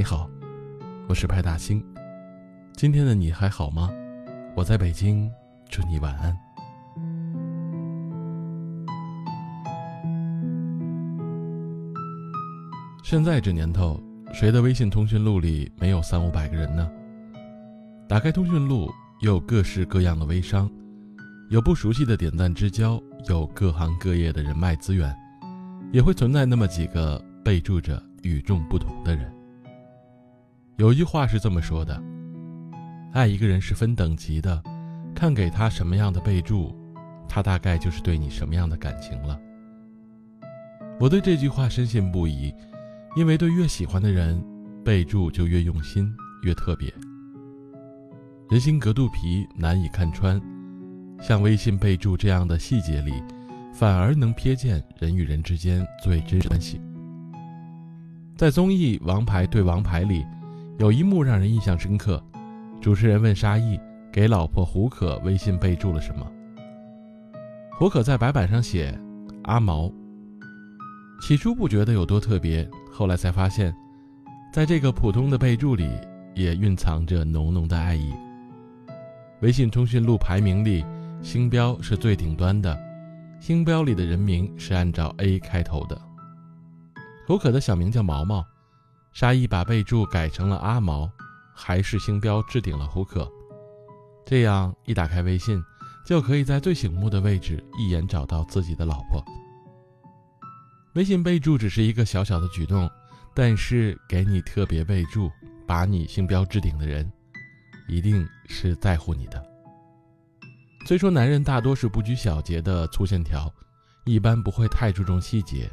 你好，我是派大星。今天的你还好吗？我在北京，祝你晚安。现在这年头，谁的微信通讯录里没有三五百个人呢？打开通讯录，有各式各样的微商，有不熟悉的点赞之交，有各行各业的人脉资源，也会存在那么几个备注着与众不同的人。有一句话是这么说的：爱一个人是分等级的，看给他什么样的备注，他大概就是对你什么样的感情了。我对这句话深信不疑，因为对越喜欢的人，备注就越用心，越特别。人心隔肚皮，难以看穿。像微信备注这样的细节里，反而能瞥见人与人之间最真实关系。在综艺《王牌对王牌》里，有一幕让人印象深刻。主持人问沙溢给老婆胡可微信备注了什么，胡可在白板上写“阿毛”。起初不觉得有多特别，后来才发现，在这个普通的备注里，也蕴藏着浓浓的爱意。微信通讯录排名里，星标是最顶端的。星标里的人名是按照 A 开头的。胡可的小名叫毛毛，沙溢把备注改成了阿毛，还是星标置顶了胡可。这样一打开微信，就可以在最醒目的位置一眼找到自己的老婆。微信备注只是一个小小的举动，但是给你特别备注，把你星标置顶的人。一定是在乎你的。虽说男人大多是不拘小节的粗线条，一般不会太注重细节，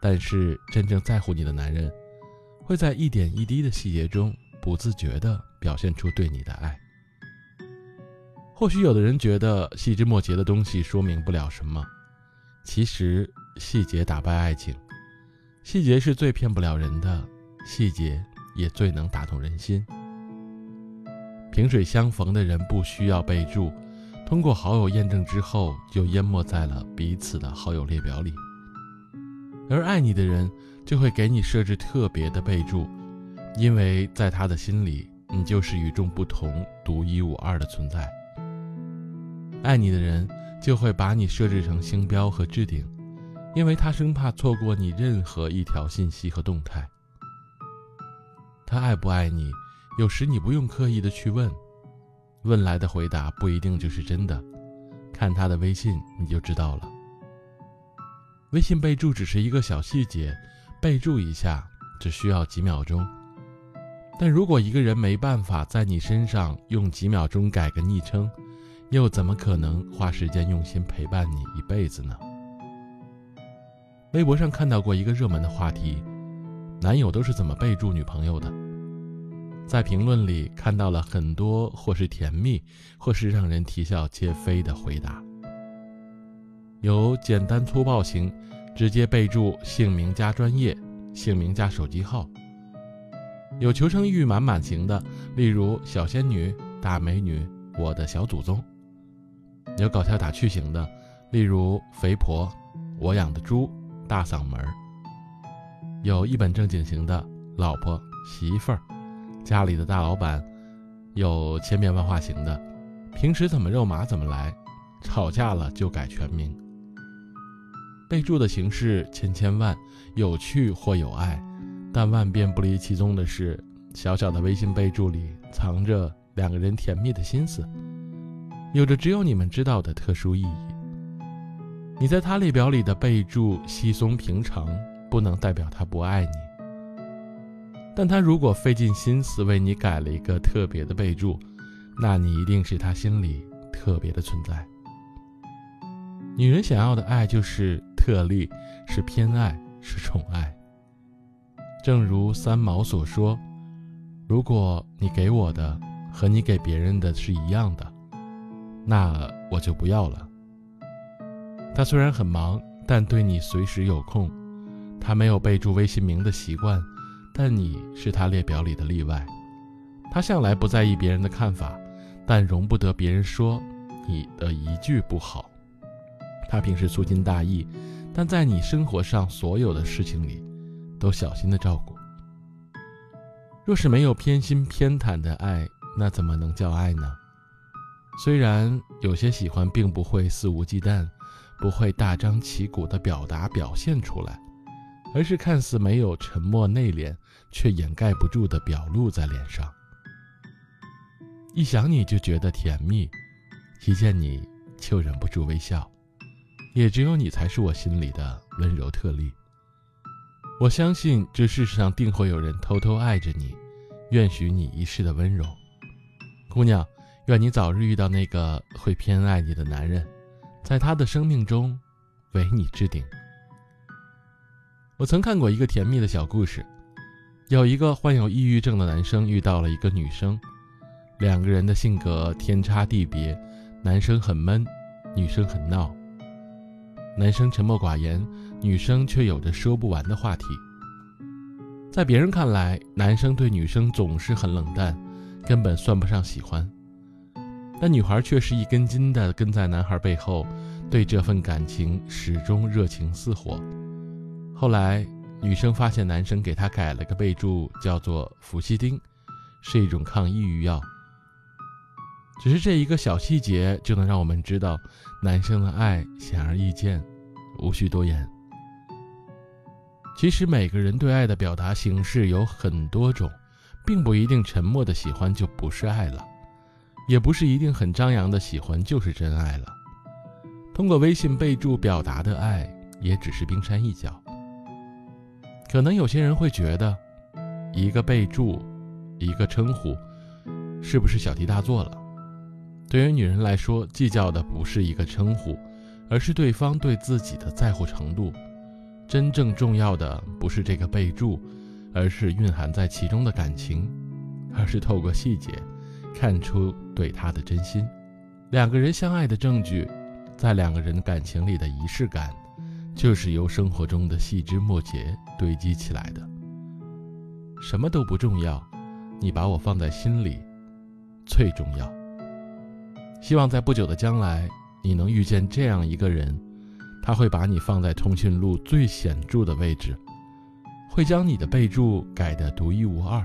但是真正在乎你的男人，会在一点一滴的细节中不自觉地表现出对你的爱。或许有的人觉得细枝末节的东西说明不了什么，其实细节打败爱情，细节是最骗不了人的，细节也最能打动人心。萍水相逢的人不需要备注，通过好友验证之后就淹没在了彼此的好友列表里。而爱你的人就会给你设置特别的备注，因为在他的心里，你就是与众不同、独一无二的存在。爱你的人就会把你设置成星标和置顶，因为他生怕错过你任何一条信息和动态。他爱不爱你？有时你不用刻意的去问，问来的回答不一定就是真的，看他的微信你就知道了。微信备注只是一个小细节，备注一下只需要几秒钟，但如果一个人没办法在你身上用几秒钟改个昵称，又怎么可能花时间用心陪伴你一辈子呢？微博上看到过一个热门的话题：男友都是怎么备注女朋友的？在评论里看到了很多或是甜蜜，或是让人啼笑皆非的回答。有简单粗暴型，直接备注姓名加专业，姓名加手机号；有求生欲满满型的，例如小仙女、大美女、我的小祖宗；有搞笑打趣型的，例如肥婆、我养的猪、大嗓门；有一本正经型的，老婆、媳妇儿。家里的大老板，有千变万化型的，平时怎么肉麻怎么来，吵架了就改全名。备注的形式千千万，有趣或有爱，但万变不离其宗的是，小小的微信备注里藏着两个人甜蜜的心思，有着只有你们知道的特殊意义。你在他列表里的备注稀松平常，不能代表他不爱你。但他如果费尽心思为你改了一个特别的备注，那你一定是他心里特别的存在。女人想要的爱就是特例，是偏爱，是宠爱。正如三毛所说：“如果你给我的和你给别人的是一样的，那我就不要了。”他虽然很忙，但对你随时有空。他没有备注微信名的习惯。但你是他列表里的例外，他向来不在意别人的看法，但容不得别人说你的一句不好。他平时粗心大意，但在你生活上所有的事情里，都小心的照顾。若是没有偏心偏袒的爱，那怎么能叫爱呢？虽然有些喜欢并不会肆无忌惮，不会大张旗鼓的表达表现出来，而是看似没有沉默内敛，却掩盖不住的表露在脸上。一想你就觉得甜蜜，一见你就忍不住微笑，也只有你才是我心里的温柔特例。我相信这世上定会有人偷偷爱着你，愿许你一世的温柔，姑娘，愿你早日遇到那个会偏爱你的男人，在他的生命中，唯你置顶。我曾看过一个甜蜜的小故事，有一个患有抑郁症的男生遇到了一个女生。两个人的性格天差地别，男生很闷，女生很闹。男生沉默寡言，女生却有着说不完的话题。在别人看来，男生对女生总是很冷淡，根本算不上喜欢。但女孩却是一根筋的跟在男孩背后，对这份感情始终热情似火。后来，女生发现男生给她改了个备注，叫做氟西汀，是一种抗抑郁药。只是这一个小细节，就能让我们知道，男生的爱显而易见，无需多言。其实每个人对爱的表达形式有很多种，并不一定沉默的喜欢就不是爱了，也不是一定很张扬的喜欢就是真爱了。通过微信备注表达的爱，也只是冰山一角。可能有些人会觉得，一个备注，一个称呼，是不是小题大做了？对于女人来说，计较的不是一个称呼，而是对方对自己的在乎程度。真正重要的不是这个备注，而是蕴含在其中的感情，而是透过细节看出对他的真心。两个人相爱的证据，在两个人感情里的仪式感，就是由生活中的细枝末节堆积起来的。什么都不重要，你把我放在心里，最重要。希望在不久的将来，你能遇见这样一个人，他会把你放在通讯录最显著的位置，会将你的备注改得独一无二，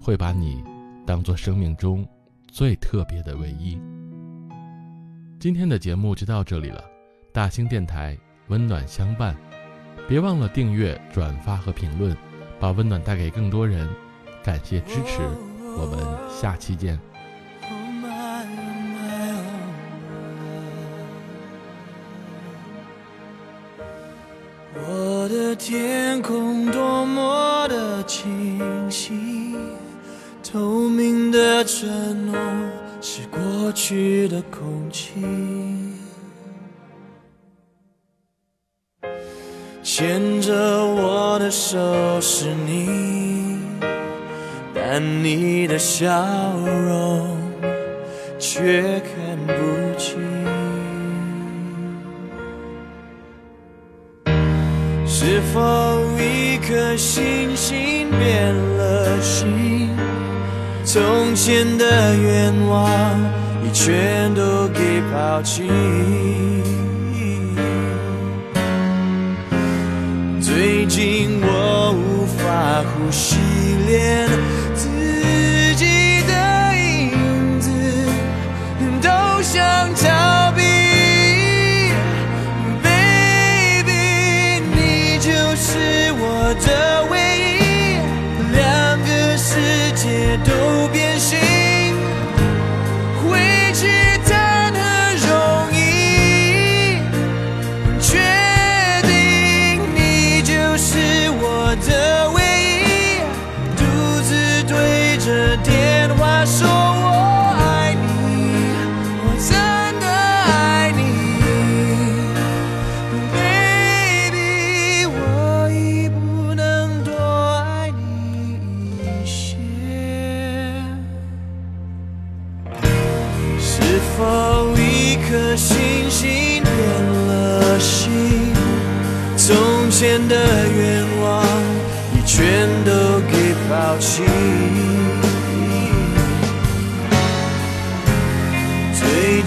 会把你当做生命中最特别的唯一。今天的节目就到这里了，大兴电台温暖相伴，别忘了订阅、转发和评论，把温暖带给更多人。感谢支持，我们下期见。天空多么的清晰，透明的承诺是过去的空气。牵着我的手是你，但你的笑容却看不是否一颗星星变了心？从前的愿望已全都给抛弃。最近我无法呼吸，连他说我爱你我真的爱你。Baby 我已不能多爱你一些。是否一颗星星变了心？从前的愿望你全都给抛弃。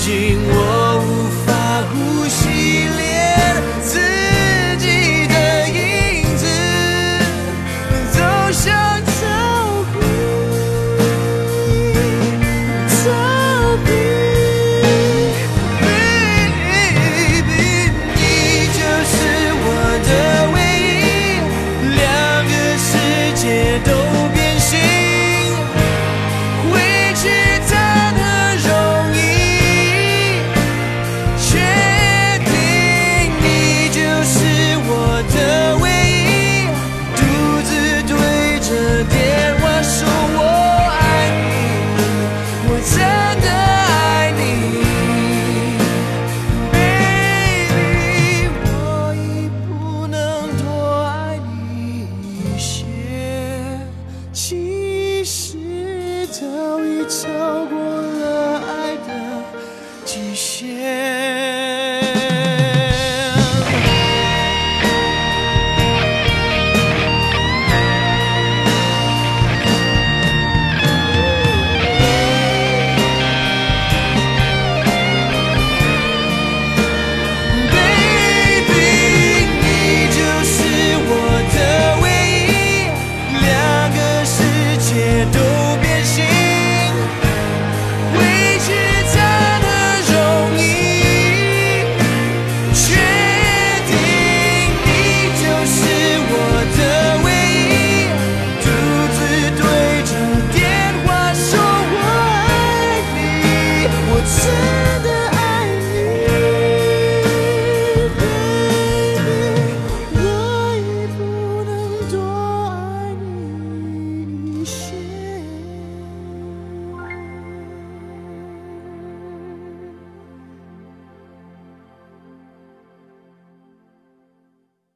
紧握。